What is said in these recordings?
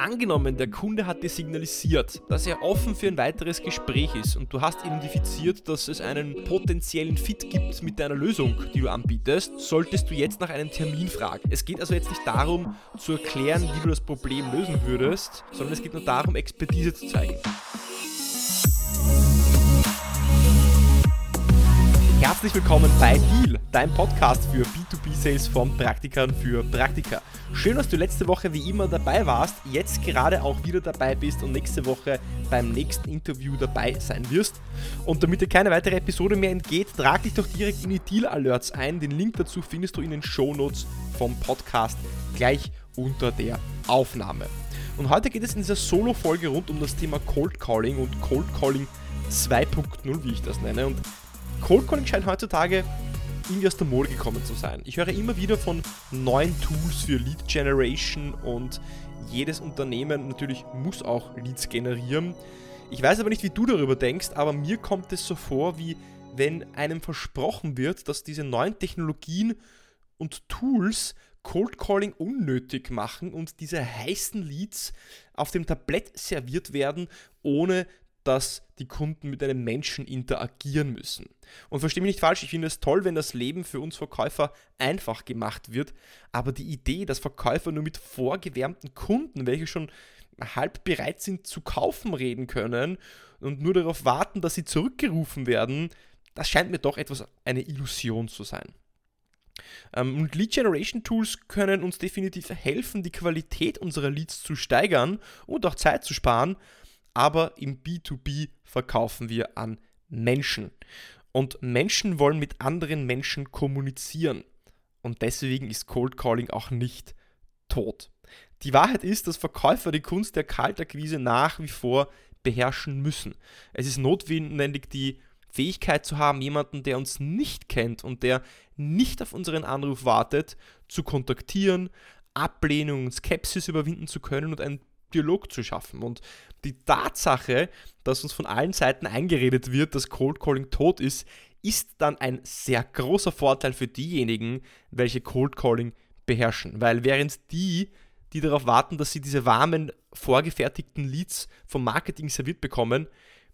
Angenommen, der Kunde hat dir signalisiert, dass er offen für ein weiteres Gespräch ist und du hast identifiziert, dass es einen potenziellen Fit gibt mit deiner Lösung, die du anbietest, solltest du jetzt nach einem Termin fragen. Es geht also jetzt nicht darum zu erklären, wie du das Problem lösen würdest, sondern es geht nur darum, Expertise zu zeigen. Herzlich willkommen bei Deal, dein Podcast für B2B-Sales von Praktikern für Praktika. Schön, dass du letzte Woche wie immer dabei warst, jetzt gerade auch wieder dabei bist und nächste Woche beim nächsten Interview dabei sein wirst. Und damit dir keine weitere Episode mehr entgeht, trag dich doch direkt in die Deal Alerts ein. Den Link dazu findest du in den Shownotes vom Podcast gleich unter der Aufnahme. Und heute geht es in dieser Solo-Folge rund um das Thema Cold Calling und Cold Calling 2.0, wie ich das nenne. Und Cold Calling scheint heutzutage irgendwie aus der Mode gekommen zu sein. Ich höre immer wieder von neuen Tools für Lead Generation und jedes Unternehmen natürlich muss auch Leads generieren. Ich weiß aber nicht, wie du darüber denkst, aber mir kommt es so vor, wie wenn einem versprochen wird, dass diese neuen Technologien und Tools Cold Calling unnötig machen und diese heißen Leads auf dem Tablett serviert werden, ohne dass die Kunden mit einem Menschen interagieren müssen. Und verstehe mich nicht falsch, ich finde es toll, wenn das Leben für uns Verkäufer einfach gemacht wird, aber die Idee, dass Verkäufer nur mit vorgewärmten Kunden, welche schon halb bereit sind zu kaufen, reden können und nur darauf warten, dass sie zurückgerufen werden, das scheint mir doch etwas eine Illusion zu sein. Ähm, und Lead Generation Tools können uns definitiv helfen, die Qualität unserer Leads zu steigern und auch Zeit zu sparen, aber im B2B verkaufen wir an Menschen. Und Menschen wollen mit anderen Menschen kommunizieren. Und deswegen ist Cold Calling auch nicht tot. Die Wahrheit ist, dass Verkäufer die Kunst der Kaltakquise nach wie vor beherrschen müssen. Es ist notwendig, die Fähigkeit zu haben, jemanden, der uns nicht kennt und der nicht auf unseren Anruf wartet, zu kontaktieren, Ablehnung und Skepsis überwinden zu können und einen Dialog zu schaffen. Und die Tatsache, dass uns von allen Seiten eingeredet wird, dass Cold Calling tot ist, ist dann ein sehr großer Vorteil für diejenigen, welche Cold Calling beherrschen. Weil während die, die darauf warten, dass sie diese warmen, vorgefertigten Leads vom Marketing serviert bekommen,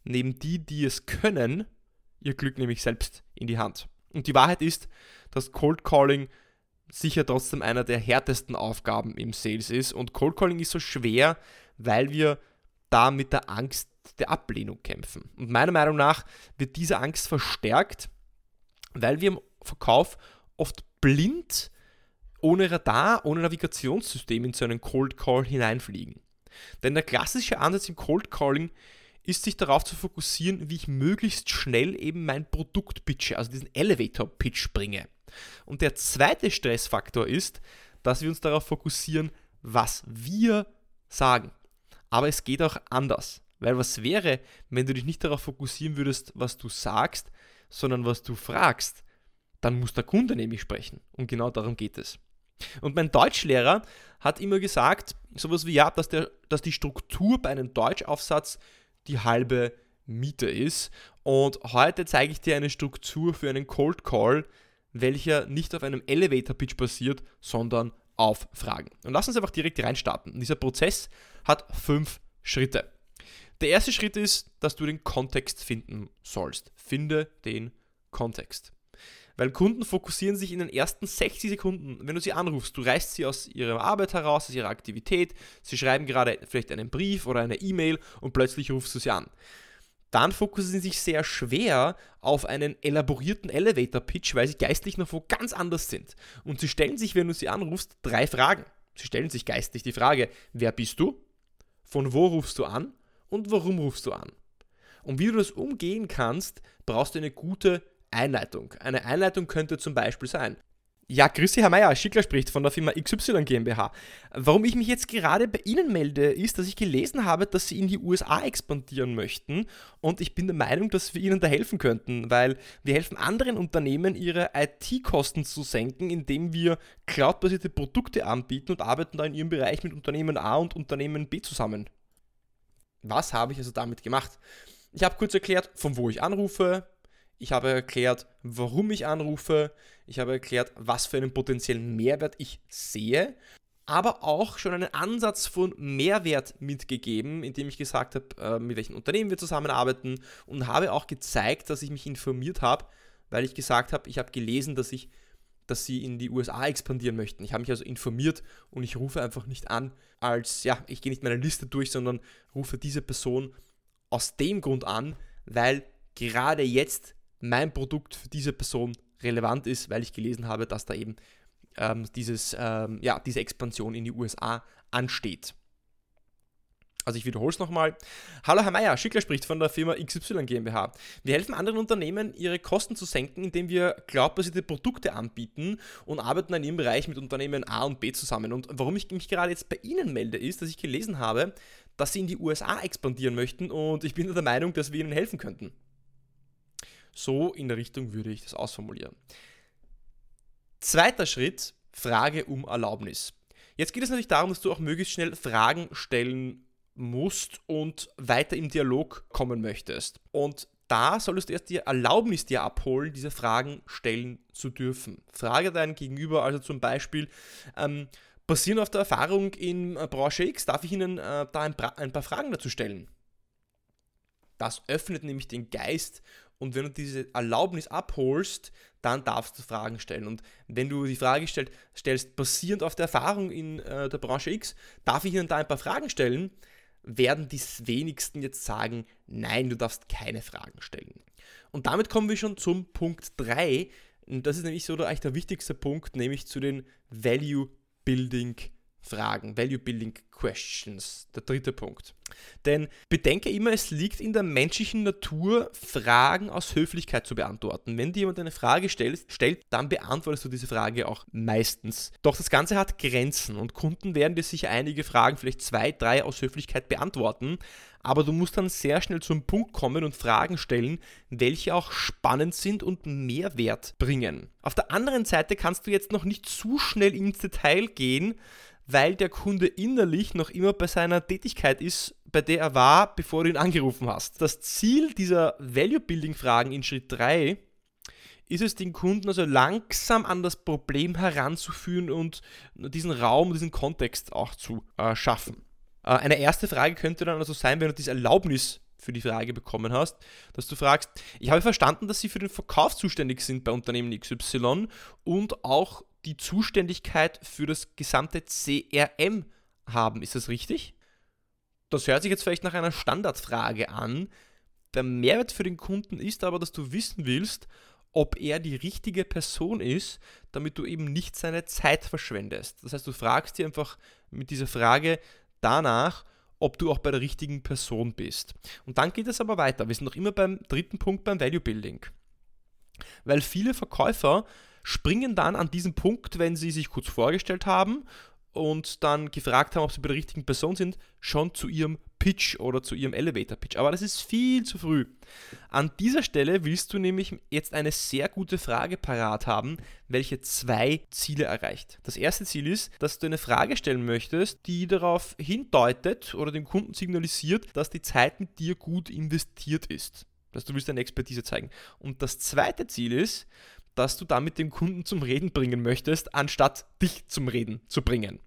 nehmen die, die es können, ihr Glück nämlich selbst in die Hand. Und die Wahrheit ist, dass Cold Calling sicher trotzdem einer der härtesten Aufgaben im Sales ist. Und Cold Calling ist so schwer, weil wir da mit der Angst der Ablehnung kämpfen. Und meiner Meinung nach wird diese Angst verstärkt, weil wir im Verkauf oft blind, ohne Radar, ohne Navigationssystem in so einen Cold Call hineinfliegen. Denn der klassische Ansatz im Cold Calling ist sich darauf zu fokussieren, wie ich möglichst schnell eben mein Produkt pitche, also diesen Elevator Pitch bringe. Und der zweite Stressfaktor ist, dass wir uns darauf fokussieren, was wir sagen. Aber es geht auch anders. Weil was wäre, wenn du dich nicht darauf fokussieren würdest, was du sagst, sondern was du fragst? Dann muss der Kunde nämlich sprechen. Und genau darum geht es. Und mein Deutschlehrer hat immer gesagt, sowas wie ja, dass, der, dass die Struktur bei einem Deutschaufsatz die halbe Miete ist. Und heute zeige ich dir eine Struktur für einen Cold Call, welcher nicht auf einem Elevator Pitch basiert, sondern auf Fragen. Und lass uns einfach direkt reinstarten. Dieser Prozess hat fünf Schritte. Der erste Schritt ist, dass du den Kontext finden sollst. Finde den Kontext. Weil Kunden fokussieren sich in den ersten 60 Sekunden, wenn du sie anrufst, du reißt sie aus ihrer Arbeit heraus, aus ihrer Aktivität, sie schreiben gerade vielleicht einen Brief oder eine E-Mail und plötzlich rufst du sie an dann fokussieren sie sich sehr schwer auf einen elaborierten Elevator-Pitch, weil sie geistlich noch wo ganz anders sind. Und sie stellen sich, wenn du sie anrufst, drei Fragen. Sie stellen sich geistlich die Frage, wer bist du? Von wo rufst du an? Und warum rufst du an? Und wie du das umgehen kannst, brauchst du eine gute Einleitung. Eine Einleitung könnte zum Beispiel sein, ja, grüße Herr Meier, Schickler spricht von der Firma XY GmbH. Warum ich mich jetzt gerade bei Ihnen melde, ist, dass ich gelesen habe, dass Sie in die USA expandieren möchten und ich bin der Meinung, dass wir Ihnen da helfen könnten, weil wir helfen anderen Unternehmen, ihre IT-Kosten zu senken, indem wir cloudbasierte Produkte anbieten und arbeiten da in Ihrem Bereich mit Unternehmen A und Unternehmen B zusammen. Was habe ich also damit gemacht? Ich habe kurz erklärt, von wo ich anrufe, ich habe erklärt, warum ich anrufe. Ich habe erklärt, was für einen potenziellen Mehrwert ich sehe. aber auch schon einen Ansatz von Mehrwert mitgegeben, indem ich gesagt habe, äh, mit welchen Unternehmen wir zusammenarbeiten und habe auch gezeigt, dass ich mich informiert habe, weil ich gesagt habe, ich habe gelesen, dass ich dass sie in die USA expandieren möchten. Ich habe mich also informiert und ich rufe einfach nicht an als, ja, ich gehe nicht meine Liste durch, sondern rufe diese Person aus dem Grund an, weil gerade jetzt mein Produkt für diese Person relevant ist, weil ich gelesen habe, dass da eben ähm, dieses, ähm, ja, diese Expansion in die USA ansteht. Also ich wiederhole es nochmal. Hallo Herr Meier, Schickler spricht von der Firma XY GmbH. Wir helfen anderen Unternehmen, ihre Kosten zu senken, indem wir cloudbasierte Produkte anbieten und arbeiten in ihrem Bereich mit Unternehmen A und B zusammen. Und warum ich mich gerade jetzt bei Ihnen melde, ist, dass ich gelesen habe, dass Sie in die USA expandieren möchten und ich bin der Meinung, dass wir Ihnen helfen könnten. So in der Richtung würde ich das ausformulieren. Zweiter Schritt, Frage um Erlaubnis. Jetzt geht es natürlich darum, dass du auch möglichst schnell Fragen stellen musst und weiter im Dialog kommen möchtest. Und da solltest du erst die Erlaubnis dir abholen, diese Fragen stellen zu dürfen. Frage deinen Gegenüber also zum Beispiel, ähm, basierend auf der Erfahrung in Branche X, darf ich Ihnen äh, da ein, ein paar Fragen dazu stellen? Das öffnet nämlich den Geist und wenn du diese Erlaubnis abholst, dann darfst du Fragen stellen. Und wenn du die Frage stellst, stellst, basierend auf der Erfahrung in äh, der Branche X, darf ich Ihnen da ein paar Fragen stellen, werden die wenigsten jetzt sagen, nein, du darfst keine Fragen stellen. Und damit kommen wir schon zum Punkt 3. Und das ist nämlich so eigentlich der wichtigste Punkt, nämlich zu den Value Building Fragen, Value Building Questions, der dritte Punkt. Denn bedenke immer, es liegt in der menschlichen Natur, Fragen aus Höflichkeit zu beantworten. Wenn dir jemand eine Frage stellt, stellt, dann beantwortest du diese Frage auch meistens. Doch das Ganze hat Grenzen und Kunden werden dir sicher einige Fragen, vielleicht zwei, drei aus Höflichkeit beantworten. Aber du musst dann sehr schnell zum Punkt kommen und Fragen stellen, welche auch spannend sind und Mehrwert bringen. Auf der anderen Seite kannst du jetzt noch nicht zu schnell ins Detail gehen, weil der Kunde innerlich noch immer bei seiner Tätigkeit ist, bei der er war, bevor du ihn angerufen hast. Das Ziel dieser Value-Building-Fragen in Schritt 3 ist es, den Kunden also langsam an das Problem heranzuführen und diesen Raum, diesen Kontext auch zu äh, schaffen. Äh, eine erste Frage könnte dann also sein, wenn du diese Erlaubnis für die Frage bekommen hast, dass du fragst, ich habe verstanden, dass Sie für den Verkauf zuständig sind bei Unternehmen XY und auch die Zuständigkeit für das gesamte CRM haben. Ist das richtig? Das hört sich jetzt vielleicht nach einer Standardfrage an. Der Mehrwert für den Kunden ist aber, dass du wissen willst, ob er die richtige Person ist, damit du eben nicht seine Zeit verschwendest. Das heißt, du fragst dir einfach mit dieser Frage danach, ob du auch bei der richtigen Person bist. Und dann geht es aber weiter. Wir sind noch immer beim dritten Punkt beim Value Building. Weil viele Verkäufer springen dann an diesem Punkt, wenn sie sich kurz vorgestellt haben und dann gefragt haben, ob sie bei der richtigen Person sind, schon zu ihrem Pitch oder zu ihrem Elevator Pitch. Aber das ist viel zu früh. An dieser Stelle willst du nämlich jetzt eine sehr gute Frage parat haben, welche zwei Ziele erreicht. Das erste Ziel ist, dass du eine Frage stellen möchtest, die darauf hindeutet oder dem Kunden signalisiert, dass die Zeit mit dir gut investiert ist. Dass du willst deine Expertise zeigen. Und das zweite Ziel ist, dass du damit den Kunden zum Reden bringen möchtest, anstatt dich zum Reden zu bringen.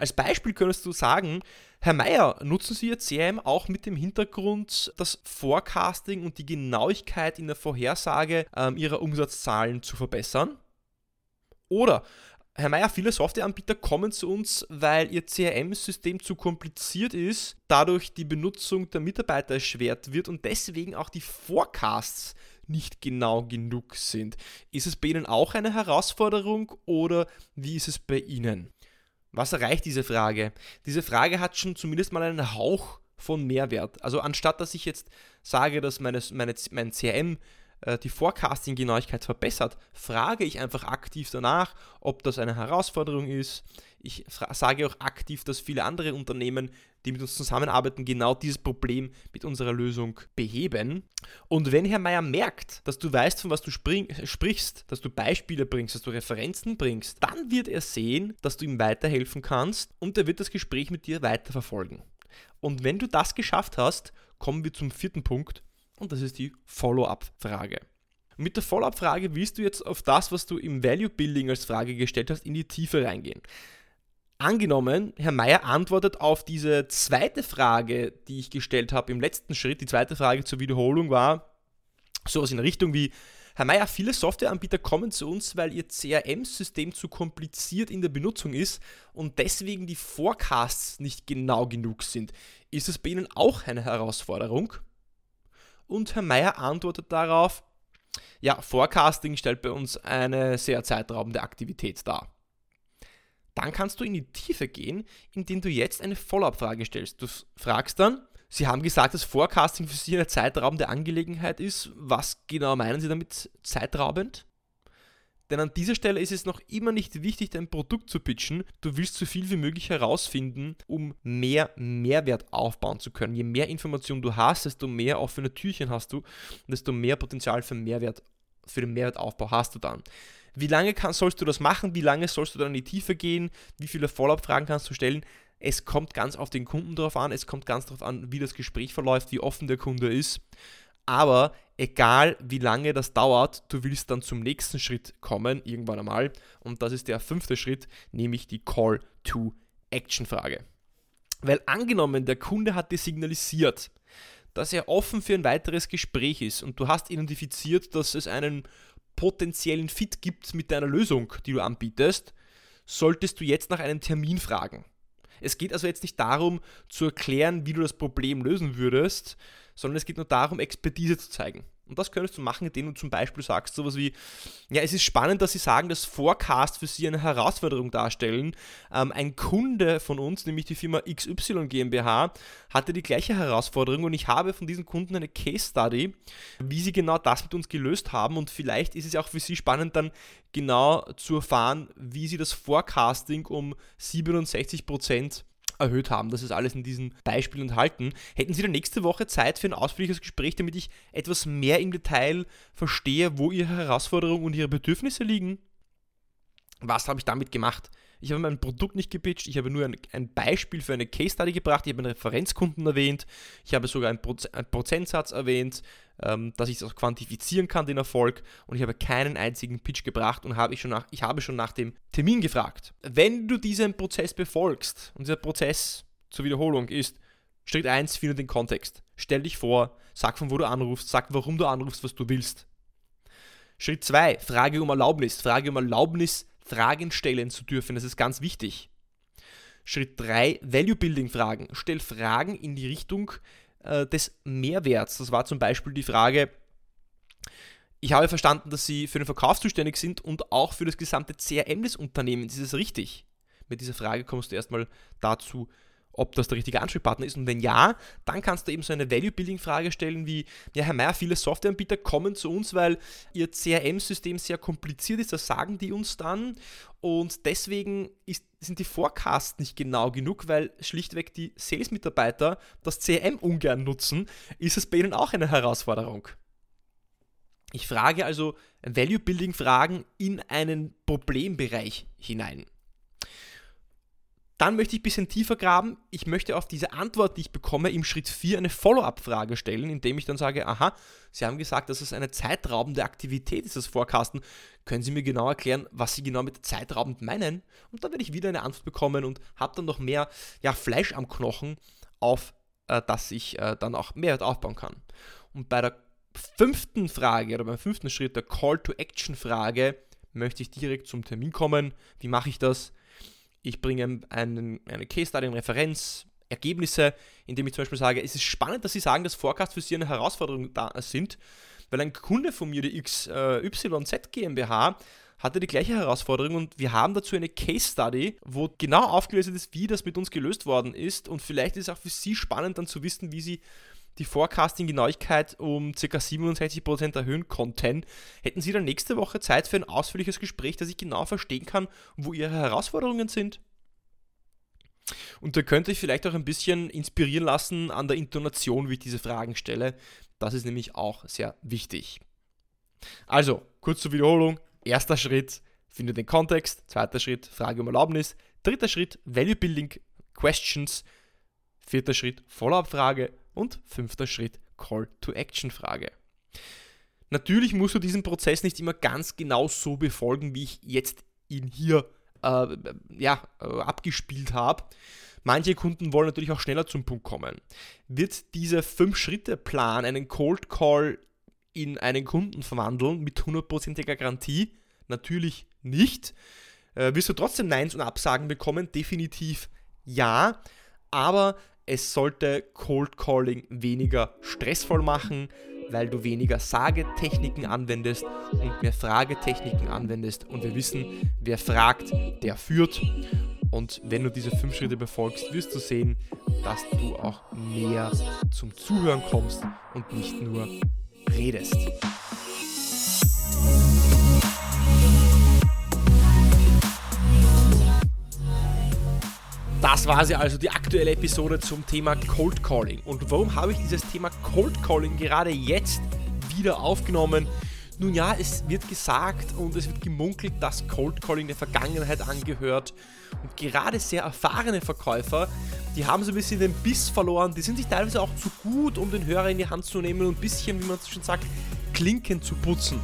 Als Beispiel könntest du sagen, Herr Meier, nutzen Sie Ihr CRM auch mit dem Hintergrund, das Forecasting und die Genauigkeit in der Vorhersage ähm, Ihrer Umsatzzahlen zu verbessern? Oder Herr Meier, viele Softwareanbieter kommen zu uns, weil ihr CRM-System zu kompliziert ist, dadurch die Benutzung der Mitarbeiter erschwert wird und deswegen auch die Forecasts nicht genau genug sind. Ist es bei Ihnen auch eine Herausforderung oder wie ist es bei Ihnen? Was erreicht diese Frage? Diese Frage hat schon zumindest mal einen Hauch von Mehrwert. Also anstatt dass ich jetzt sage, dass meine, meine, mein CRM äh, die Forecasting-Genauigkeit verbessert, frage ich einfach aktiv danach, ob das eine Herausforderung ist. Ich sage auch aktiv, dass viele andere Unternehmen, die mit uns zusammenarbeiten, genau dieses Problem mit unserer Lösung beheben. Und wenn Herr Meier merkt, dass du weißt, von was du sprichst, dass du Beispiele bringst, dass du Referenzen bringst, dann wird er sehen, dass du ihm weiterhelfen kannst und er wird das Gespräch mit dir weiterverfolgen. Und wenn du das geschafft hast, kommen wir zum vierten Punkt und das ist die Follow-up-Frage. Mit der Follow-up-Frage willst du jetzt auf das, was du im Value Building als Frage gestellt hast, in die Tiefe reingehen. Angenommen, Herr Meier antwortet auf diese zweite Frage, die ich gestellt habe im letzten Schritt. Die zweite Frage zur Wiederholung war sowas in Richtung wie, Herr Meier, viele Softwareanbieter kommen zu uns, weil ihr CRM-System zu kompliziert in der Benutzung ist und deswegen die Forecasts nicht genau genug sind. Ist es bei Ihnen auch eine Herausforderung? Und Herr Meier antwortet darauf, ja, Forecasting stellt bei uns eine sehr zeitraubende Aktivität dar. Dann kannst du in die Tiefe gehen, indem du jetzt eine Follow-up-Frage stellst. Du fragst dann, Sie haben gesagt, dass Forecasting für Sie eine zeitraubende Angelegenheit ist. Was genau meinen Sie damit zeitraubend? Denn an dieser Stelle ist es noch immer nicht wichtig, dein Produkt zu pitchen. Du willst so viel wie möglich herausfinden, um mehr Mehrwert aufbauen zu können. Je mehr Informationen du hast, desto mehr offene Türchen hast du, desto mehr Potenzial für Mehrwert, für den Mehrwertaufbau hast du dann. Wie lange kann, sollst du das machen? Wie lange sollst du dann in die Tiefe gehen? Wie viele Follow-up-Fragen kannst du stellen? Es kommt ganz auf den Kunden drauf an, es kommt ganz darauf an, wie das Gespräch verläuft, wie offen der Kunde ist. Aber egal wie lange das dauert, du willst dann zum nächsten Schritt kommen, irgendwann einmal. Und das ist der fünfte Schritt, nämlich die Call-to-Action-Frage. Weil angenommen, der Kunde hat dir signalisiert, dass er offen für ein weiteres Gespräch ist und du hast identifiziert, dass es einen potenziellen Fit gibt mit deiner Lösung, die du anbietest, solltest du jetzt nach einem Termin fragen. Es geht also jetzt nicht darum zu erklären, wie du das Problem lösen würdest, sondern es geht nur darum, Expertise zu zeigen. Und das könntest du machen, indem du zum Beispiel sagst, sowas wie, ja, es ist spannend, dass sie sagen, dass Forecast für sie eine Herausforderung darstellen. Ähm, ein Kunde von uns, nämlich die Firma XY GmbH, hatte die gleiche Herausforderung und ich habe von diesen Kunden eine Case Study, wie sie genau das mit uns gelöst haben und vielleicht ist es auch für sie spannend, dann genau zu erfahren, wie sie das Forecasting um 67 Prozent erhöht haben. Das ist alles in diesem Beispiel enthalten. Hätten Sie dann nächste Woche Zeit für ein ausführliches Gespräch, damit ich etwas mehr im Detail verstehe, wo Ihre Herausforderungen und Ihre Bedürfnisse liegen? Was habe ich damit gemacht? Ich habe mein Produkt nicht gepitcht, ich habe nur ein, ein Beispiel für eine Case Study gebracht, ich habe einen Referenzkunden erwähnt, ich habe sogar einen, Proz einen Prozentsatz erwähnt, ähm, dass ich das auch quantifizieren kann, den Erfolg, und ich habe keinen einzigen Pitch gebracht und habe ich, schon nach, ich habe schon nach dem Termin gefragt. Wenn du diesen Prozess befolgst, und dieser Prozess zur Wiederholung ist, Schritt 1, finde den Kontext. Stell dich vor, sag von wo du anrufst, sag warum du anrufst, was du willst. Schritt 2, Frage um Erlaubnis. Frage um Erlaubnis, Fragen stellen zu dürfen. Das ist ganz wichtig. Schritt 3, Value Building Fragen. Stell Fragen in die Richtung äh, des Mehrwerts. Das war zum Beispiel die Frage, ich habe verstanden, dass Sie für den Verkauf zuständig sind und auch für das gesamte CRM des Unternehmens. Ist es richtig? Mit dieser Frage kommst du erstmal dazu, ob das der richtige Ansprechpartner ist. Und wenn ja, dann kannst du eben so eine Value-Building-Frage stellen wie, ja Herr Meier, viele Softwareanbieter kommen zu uns, weil ihr CRM-System sehr kompliziert ist, das sagen die uns dann. Und deswegen ist, sind die Forecasts nicht genau genug, weil schlichtweg die Sales-Mitarbeiter das CRM ungern nutzen. Ist es bei ihnen auch eine Herausforderung? Ich frage also Value-Building-Fragen in einen Problembereich hinein. Dann möchte ich ein bisschen tiefer graben. Ich möchte auf diese Antwort, die ich bekomme, im Schritt 4 eine Follow-up-Frage stellen, indem ich dann sage, aha, Sie haben gesagt, dass es eine zeitraubende Aktivität ist, das Forecasten. Können Sie mir genau erklären, was Sie genau mit zeitraubend meinen? Und dann werde ich wieder eine Antwort bekommen und habe dann noch mehr ja, Fleisch am Knochen, auf äh, das ich äh, dann auch Mehrwert aufbauen kann. Und bei der fünften Frage oder beim fünften Schritt, der Call-to-Action-Frage, möchte ich direkt zum Termin kommen. Wie mache ich das? Ich bringe einen, eine Case Study, eine Referenz, Ergebnisse, indem ich zum Beispiel sage, es ist spannend, dass Sie sagen, dass Forecast für Sie eine Herausforderung da sind, weil ein Kunde von mir, die XYZ GmbH, hatte die gleiche Herausforderung und wir haben dazu eine Case Study, wo genau aufgelöst ist, wie das mit uns gelöst worden ist und vielleicht ist es auch für Sie spannend dann zu wissen, wie Sie die Forecasting-Genauigkeit um ca. 67% erhöhen konnten, hätten Sie dann nächste Woche Zeit für ein ausführliches Gespräch, dass ich genau verstehen kann, wo Ihre Herausforderungen sind? Und da könnte ich vielleicht auch ein bisschen inspirieren lassen an der Intonation, wie ich diese Fragen stelle. Das ist nämlich auch sehr wichtig. Also, kurz zur Wiederholung. Erster Schritt, finde den Kontext. Zweiter Schritt, Frage um Erlaubnis. Dritter Schritt, Value Building Questions. Vierter Schritt, Follow-up-Frage. Und fünfter Schritt, Call-to-Action-Frage. Natürlich musst du diesen Prozess nicht immer ganz genau so befolgen, wie ich jetzt ihn hier äh, ja, äh, abgespielt habe. Manche Kunden wollen natürlich auch schneller zum Punkt kommen. Wird dieser 5-Schritte-Plan einen Cold Call in einen Kunden verwandeln mit hundertprozentiger Garantie? Natürlich nicht. Äh, wirst du trotzdem Neins und Absagen bekommen? Definitiv ja. Aber es sollte Cold Calling weniger stressvoll machen, weil du weniger Sagetechniken anwendest und mehr Fragetechniken anwendest. Und wir wissen, wer fragt, der führt. Und wenn du diese fünf Schritte befolgst, wirst du sehen, dass du auch mehr zum Zuhören kommst und nicht nur redest. Das war sie also, die aktuelle Episode zum Thema Cold Calling. Und warum habe ich dieses Thema Cold Calling gerade jetzt wieder aufgenommen? Nun ja, es wird gesagt und es wird gemunkelt, dass Cold Calling der Vergangenheit angehört. Und gerade sehr erfahrene Verkäufer, die haben so ein bisschen den Biss verloren. Die sind sich teilweise auch zu gut, um den Hörer in die Hand zu nehmen und ein bisschen, wie man es schon sagt, Klinken zu putzen.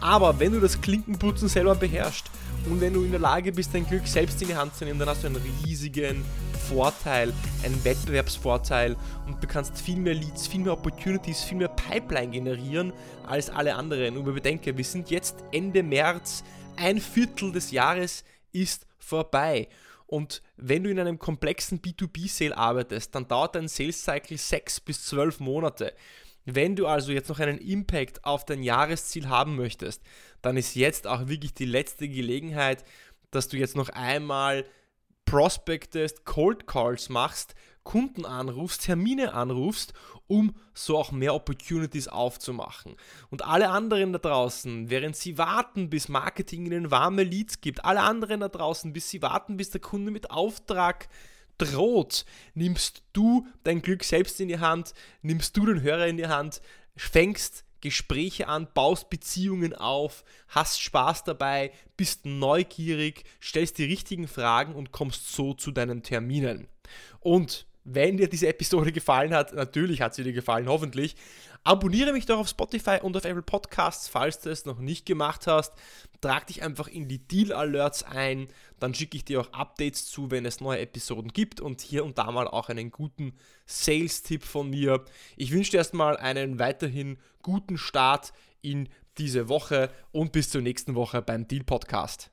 Aber wenn du das Klinkenputzen selber beherrschst und wenn du in der Lage bist, dein Glück selbst in die Hand zu nehmen, dann hast du einen riesigen Vorteil, einen Wettbewerbsvorteil und du kannst viel mehr Leads, viel mehr Opportunities, viel mehr Pipeline generieren als alle anderen. Und bedenke, wir sind jetzt Ende März, ein Viertel des Jahres ist vorbei. Und wenn du in einem komplexen B2B-Sale arbeitest, dann dauert dein Sales Cycle 6 bis 12 Monate. Wenn du also jetzt noch einen Impact auf dein Jahresziel haben möchtest, dann ist jetzt auch wirklich die letzte Gelegenheit, dass du jetzt noch einmal prospectest, Cold Calls machst, Kunden anrufst, Termine anrufst, um so auch mehr Opportunities aufzumachen. Und alle anderen da draußen, während sie warten, bis Marketing ihnen warme Leads gibt, alle anderen da draußen, bis sie warten, bis der Kunde mit Auftrag droht, nimmst du dein Glück selbst in die Hand, nimmst du den Hörer in die Hand, fängst Gespräche an, baust Beziehungen auf, hast Spaß dabei, bist neugierig, stellst die richtigen Fragen und kommst so zu deinen Terminen. Und wenn dir diese Episode gefallen hat, natürlich hat sie dir gefallen, hoffentlich, abonniere mich doch auf Spotify und auf Apple Podcasts, falls du es noch nicht gemacht hast. Trag dich einfach in die Deal Alerts ein, dann schicke ich dir auch Updates zu, wenn es neue Episoden gibt und hier und da mal auch einen guten Sales-Tipp von mir. Ich wünsche dir erstmal einen weiterhin guten Start in diese Woche und bis zur nächsten Woche beim Deal Podcast.